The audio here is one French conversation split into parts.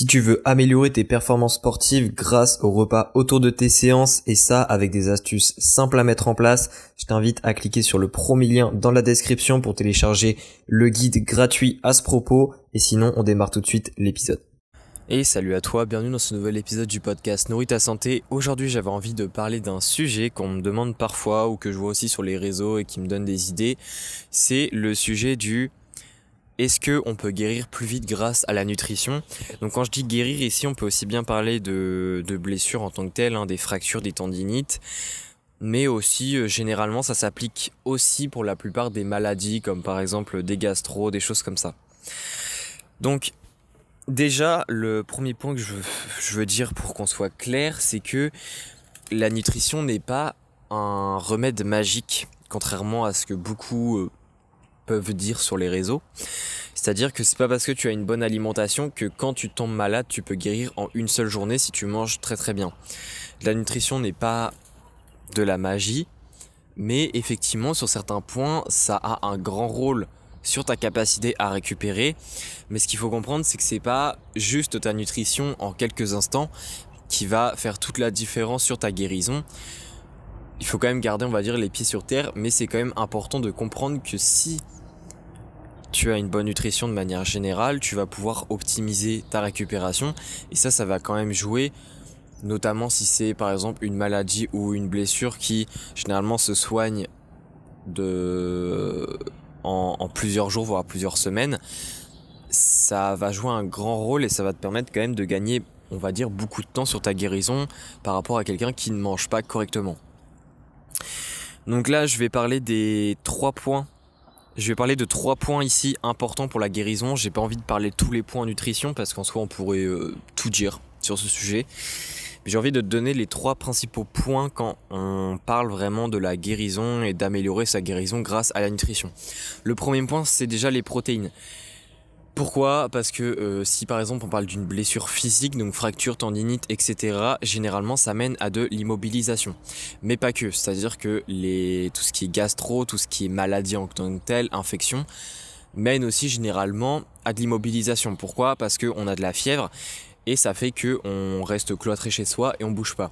Si tu veux améliorer tes performances sportives grâce au repas autour de tes séances et ça avec des astuces simples à mettre en place, je t'invite à cliquer sur le premier lien dans la description pour télécharger le guide gratuit à ce propos et sinon on démarre tout de suite l'épisode. Et salut à toi, bienvenue dans ce nouvel épisode du podcast Nourris ta santé. Aujourd'hui j'avais envie de parler d'un sujet qu'on me demande parfois ou que je vois aussi sur les réseaux et qui me donne des idées. C'est le sujet du est-ce que on peut guérir plus vite grâce à la nutrition? Donc quand je dis guérir ici, on peut aussi bien parler de, blessures en tant que telles, hein, des fractures, des tendinites, mais aussi euh, généralement ça s'applique aussi pour la plupart des maladies comme par exemple des gastro, des choses comme ça. Donc déjà le premier point que je, je veux dire pour qu'on soit clair, c'est que la nutrition n'est pas un remède magique, contrairement à ce que beaucoup euh, peuvent dire sur les réseaux. C'est-à-dire que c'est pas parce que tu as une bonne alimentation que quand tu tombes malade, tu peux guérir en une seule journée si tu manges très très bien. La nutrition n'est pas de la magie, mais effectivement sur certains points, ça a un grand rôle sur ta capacité à récupérer. Mais ce qu'il faut comprendre, c'est que c'est pas juste ta nutrition en quelques instants qui va faire toute la différence sur ta guérison il faut quand même garder, on va dire, les pieds sur terre, mais c'est quand même important de comprendre que si tu as une bonne nutrition de manière générale, tu vas pouvoir optimiser ta récupération. Et ça, ça va quand même jouer, notamment si c'est par exemple une maladie ou une blessure qui généralement se soigne de... en, plusieurs jours, voire plusieurs semaines. Ça va jouer un grand rôle et ça va te permettre quand même de gagner, on va dire, beaucoup de temps sur ta guérison par rapport à quelqu'un qui ne mange pas correctement. Donc là, je vais parler des trois points je vais parler de trois points ici importants pour la guérison. J'ai pas envie de parler tous les points nutrition parce qu'en soi on pourrait euh, tout dire sur ce sujet. J'ai envie de te donner les trois principaux points quand on parle vraiment de la guérison et d'améliorer sa guérison grâce à la nutrition. Le premier point, c'est déjà les protéines. Pourquoi? Parce que euh, si par exemple on parle d'une blessure physique, donc fracture, tendinite, etc., généralement ça mène à de l'immobilisation. Mais pas que, c'est-à-dire que tout ce qui est gastro, tout ce qui est maladie en tant que telle, infection, mène aussi généralement à de l'immobilisation. Pourquoi? Parce qu'on a de la fièvre et ça fait que on reste cloîtré chez soi et on bouge pas.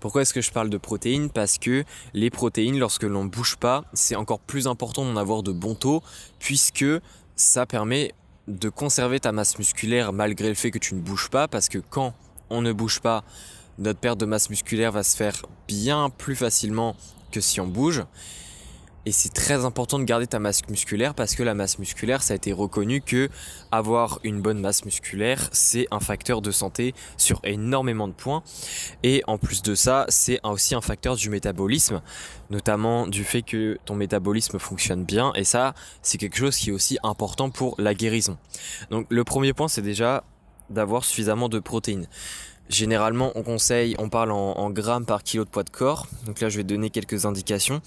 Pourquoi est-ce que je parle de protéines? Parce que les protéines, lorsque l'on bouge pas, c'est encore plus important d'en avoir de bons taux puisque ça permet de conserver ta masse musculaire malgré le fait que tu ne bouges pas, parce que quand on ne bouge pas, notre perte de masse musculaire va se faire bien plus facilement que si on bouge. Et c'est très important de garder ta masse musculaire parce que la masse musculaire, ça a été reconnu que avoir une bonne masse musculaire, c'est un facteur de santé sur énormément de points. Et en plus de ça, c'est aussi un facteur du métabolisme, notamment du fait que ton métabolisme fonctionne bien. Et ça, c'est quelque chose qui est aussi important pour la guérison. Donc le premier point, c'est déjà d'avoir suffisamment de protéines. Généralement, on conseille, on parle en, grammes par kilo de poids de corps. Donc là, je vais donner quelques indications.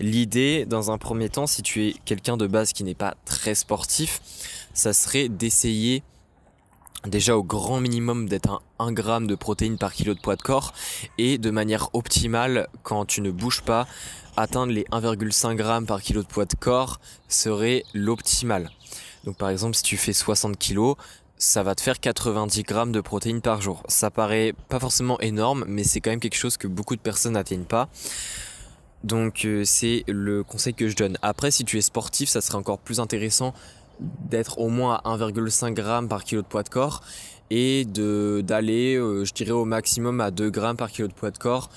L'idée, dans un premier temps, si tu es quelqu'un de base qui n'est pas très sportif, ça serait d'essayer déjà au grand minimum d'être un 1 gramme de protéines par kilo de poids de corps et de manière optimale quand tu ne bouges pas atteindre les 1,5 g par kilo de poids de corps serait l'optimal. Donc par exemple si tu fais 60 kg, ça va te faire 90 grammes de protéines par jour. Ça paraît pas forcément énorme, mais c'est quand même quelque chose que beaucoup de personnes n'atteignent pas. Donc euh, c'est le conseil que je donne. Après, si tu es sportif, ça serait encore plus intéressant d'être au moins à 1,5 g par kilo de poids de corps et d'aller, euh, je dirais au maximum à 2 grammes par kilo de poids de corps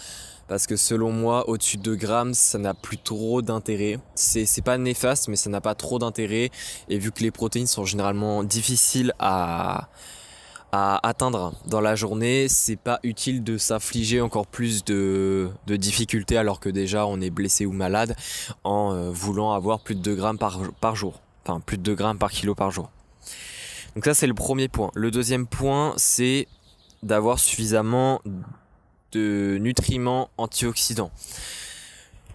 parce que selon moi, au-dessus de 2 grammes, ça n'a plus trop d'intérêt. C'est, pas néfaste, mais ça n'a pas trop d'intérêt. Et vu que les protéines sont généralement difficiles à, à atteindre dans la journée, c'est pas utile de s'affliger encore plus de, de, difficultés alors que déjà on est blessé ou malade en euh, voulant avoir plus de 2 grammes par, par jour. Enfin, plus de 2 grammes par kilo par jour. Donc ça, c'est le premier point. Le deuxième point, c'est d'avoir suffisamment de nutriments antioxydants.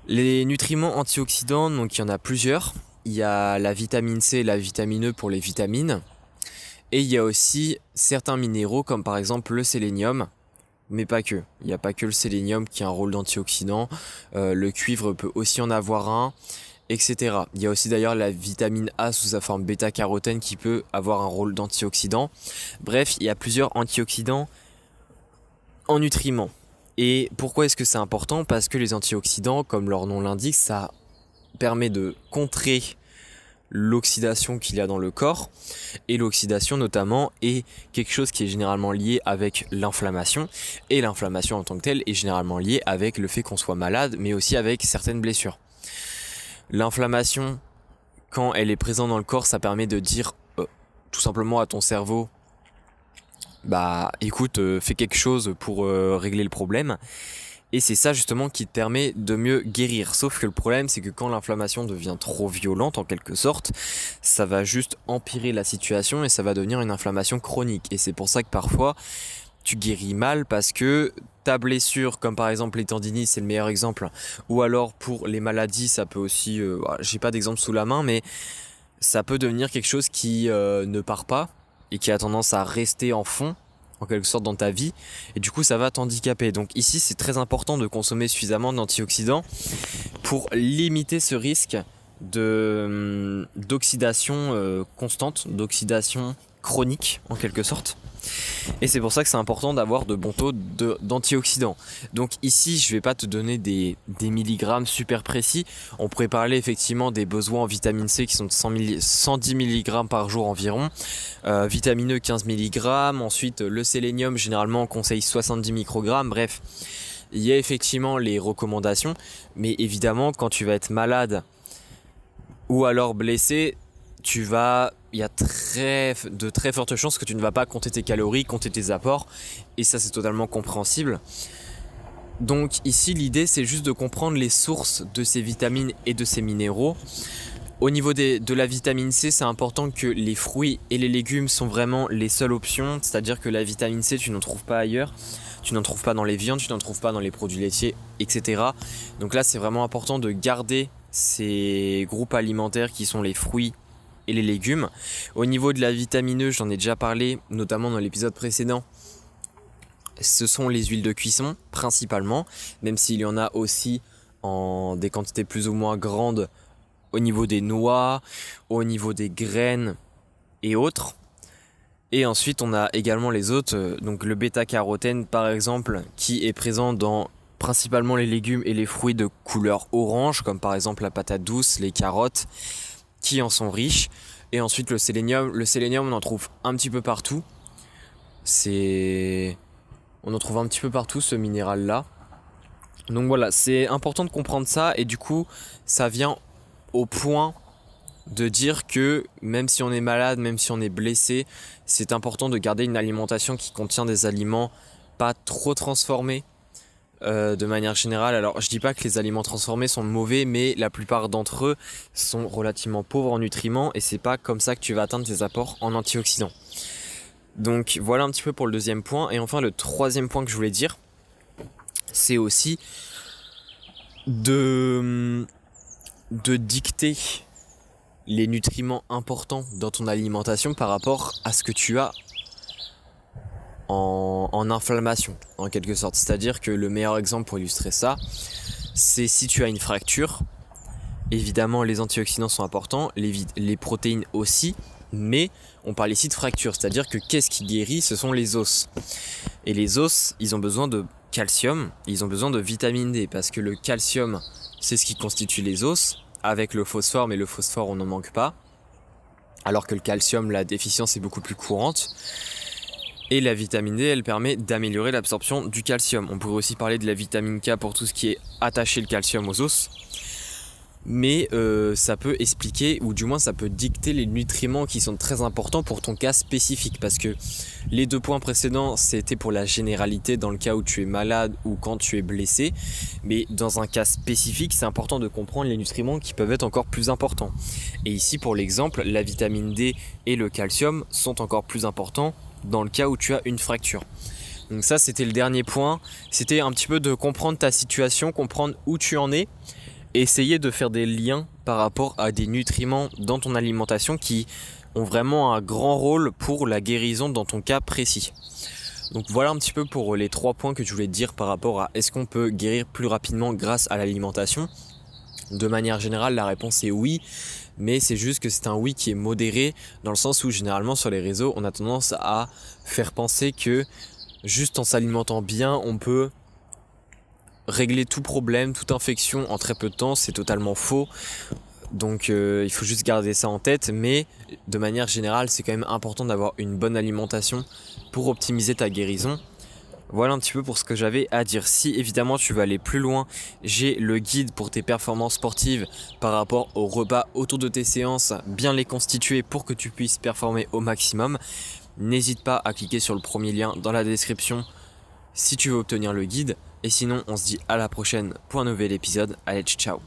Les nutriments antioxydants, donc il y en a plusieurs. Il y a la vitamine C et la vitamine E pour les vitamines. Et il y a aussi certains minéraux comme par exemple le sélénium, mais pas que. Il n'y a pas que le sélénium qui a un rôle d'antioxydant. Euh, le cuivre peut aussi en avoir un. etc. Il y a aussi d'ailleurs la vitamine A sous sa forme bêta-carotène qui peut avoir un rôle d'antioxydant. Bref, il y a plusieurs antioxydants en nutriments. Et pourquoi est-ce que c'est important? Parce que les antioxydants, comme leur nom l'indique, ça permet de contrer l'oxydation qu'il y a dans le corps. Et l'oxydation notamment est quelque chose qui est généralement lié avec l'inflammation. Et l'inflammation en tant que telle est généralement liée avec le fait qu'on soit malade, mais aussi avec certaines blessures. L'inflammation, quand elle est présente dans le corps, ça permet de dire euh, tout simplement à ton cerveau, bah écoute, euh, fais quelque chose pour euh, régler le problème. Et c'est ça justement qui te permet de mieux guérir. Sauf que le problème, c'est que quand l'inflammation devient trop violente, en quelque sorte, ça va juste empirer la situation et ça va devenir une inflammation chronique. Et c'est pour ça que parfois, tu guéris mal parce que ta blessure, comme par exemple les tendinites, c'est le meilleur exemple, ou alors pour les maladies, ça peut aussi, euh, j'ai pas d'exemple sous la main, mais ça peut devenir quelque chose qui euh, ne part pas et qui a tendance à rester en fond en quelque sorte dans ta vie et du coup ça va t'handicaper. Donc ici c'est très important de consommer suffisamment d'antioxydants pour limiter ce risque hum, d'oxydation euh, constante, d'oxydation chronique en quelque sorte. Et c'est pour ça que c'est important d'avoir de bons taux d'antioxydants. Donc ici, je ne vais pas te donner des, milligrammes super précis. On pourrait parler effectivement des besoins en vitamine C qui sont de 110 mg par jour environ. Euh, vitamineux 15 mg. Ensuite, le sélénium, généralement, on conseille 70 microgrammes. Bref, il y a effectivement les recommandations. Mais évidemment, quand tu vas être malade ou alors blessé, tu vas il y a de très fortes chances que tu ne vas pas compter tes calories, compter tes apports, et ça c'est totalement compréhensible. Donc ici l'idée c'est juste de comprendre les sources de ces vitamines et de ces minéraux. Au niveau de la vitamine C, c'est important que les fruits et les légumes sont vraiment les seules options, c'est-à-dire que la vitamine C tu n'en trouves pas ailleurs, tu n'en trouves pas dans les viandes, tu n'en trouves pas dans les produits laitiers, etc. Donc là c'est vraiment important de garder ces groupes alimentaires qui sont les fruits les légumes. Au niveau de la vitamineuse, j'en ai déjà parlé, notamment dans l'épisode précédent. Ce sont les huiles de cuisson, principalement, même s'il y en a aussi en des quantités plus ou moins grandes au niveau des noix, au niveau des graines et autres. Et ensuite, on a également les autres, euh, donc le bêta-carotène par exemple, qui est présent dans principalement les légumes et les fruits de couleur orange, comme par exemple la patate douce, les carottes, qui en sont riches. Et ensuite le sélénium. Le sélénium on en trouve un petit peu partout. C'est... On en trouve un petit peu partout ce minéral là. Donc voilà, c'est important de comprendre ça et du coup ça vient au point de dire que même si on est malade, même si on est blessé, c'est important de garder une alimentation qui contient des aliments pas trop transformés, euh, de manière générale. Alors je dis pas que les aliments transformés sont mauvais, mais la plupart d'entre eux sont relativement pauvres en nutriments et c'est pas comme ça que tu vas atteindre tes apports en antioxydants. Donc voilà un petit peu pour le deuxième point. Et enfin le troisième point que je voulais dire, c'est aussi de, de dicter les nutriments importants dans ton alimentation par rapport à ce que tu as en, inflammation, en quelque sorte. C'est-à-dire que le meilleur exemple pour illustrer ça, c'est si tu as une fracture, évidemment les antioxydants sont importants, les, les protéines aussi, mais on parle ici de fracture, c'est-à-dire que qu'est-ce qui guérit? Ce sont les os. Et les os, ils ont besoin de calcium, ils ont besoin de vitamine D, parce que le calcium, c'est ce qui constitue les os, avec le phosphore, mais le phosphore, on n'en manque pas. Alors que le calcium, la déficience est beaucoup plus courante. Et la vitamine D, elle permet d'améliorer l'absorption du calcium. On pourrait aussi parler de la vitamine K pour tout ce qui est attaché le calcium aux os. Mais euh, ça peut expliquer, ou du moins ça peut dicter les nutriments qui sont très importants pour ton cas spécifique. Parce que les deux points précédents, c'était pour la généralité dans le cas où tu es malade ou quand tu es blessé. Mais dans un cas spécifique, c'est important de comprendre les nutriments qui peuvent être encore plus importants. Et ici, pour l'exemple, la vitamine D et le calcium sont encore plus importants dans le cas où tu as une fracture. Donc ça c'était le dernier point, c'était un petit peu de comprendre ta situation, comprendre où tu en es, essayer de faire des liens par rapport à des nutriments dans ton alimentation qui ont vraiment un grand rôle pour la guérison dans ton cas précis. Donc voilà un petit peu pour les trois points que je voulais te dire par rapport à est-ce qu'on peut guérir plus rapidement grâce à l'alimentation. De manière générale, la réponse est oui, mais c'est juste que c'est un oui qui est modéré, dans le sens où généralement sur les réseaux, on a tendance à faire penser que juste en s'alimentant bien, on peut régler tout problème, toute infection en très peu de temps, c'est totalement faux. Donc euh, il faut juste garder ça en tête, mais de manière générale, c'est quand même important d'avoir une bonne alimentation pour optimiser ta guérison. Voilà un petit peu pour ce que j'avais à dire. Si évidemment tu veux aller plus loin, j'ai le guide pour tes performances sportives par rapport au repas autour de tes séances, bien les constituer pour que tu puisses performer au maximum. N'hésite pas à cliquer sur le premier lien dans la description si tu veux obtenir le guide. Et sinon, on se dit à la prochaine pour un nouvel épisode. Allez, ciao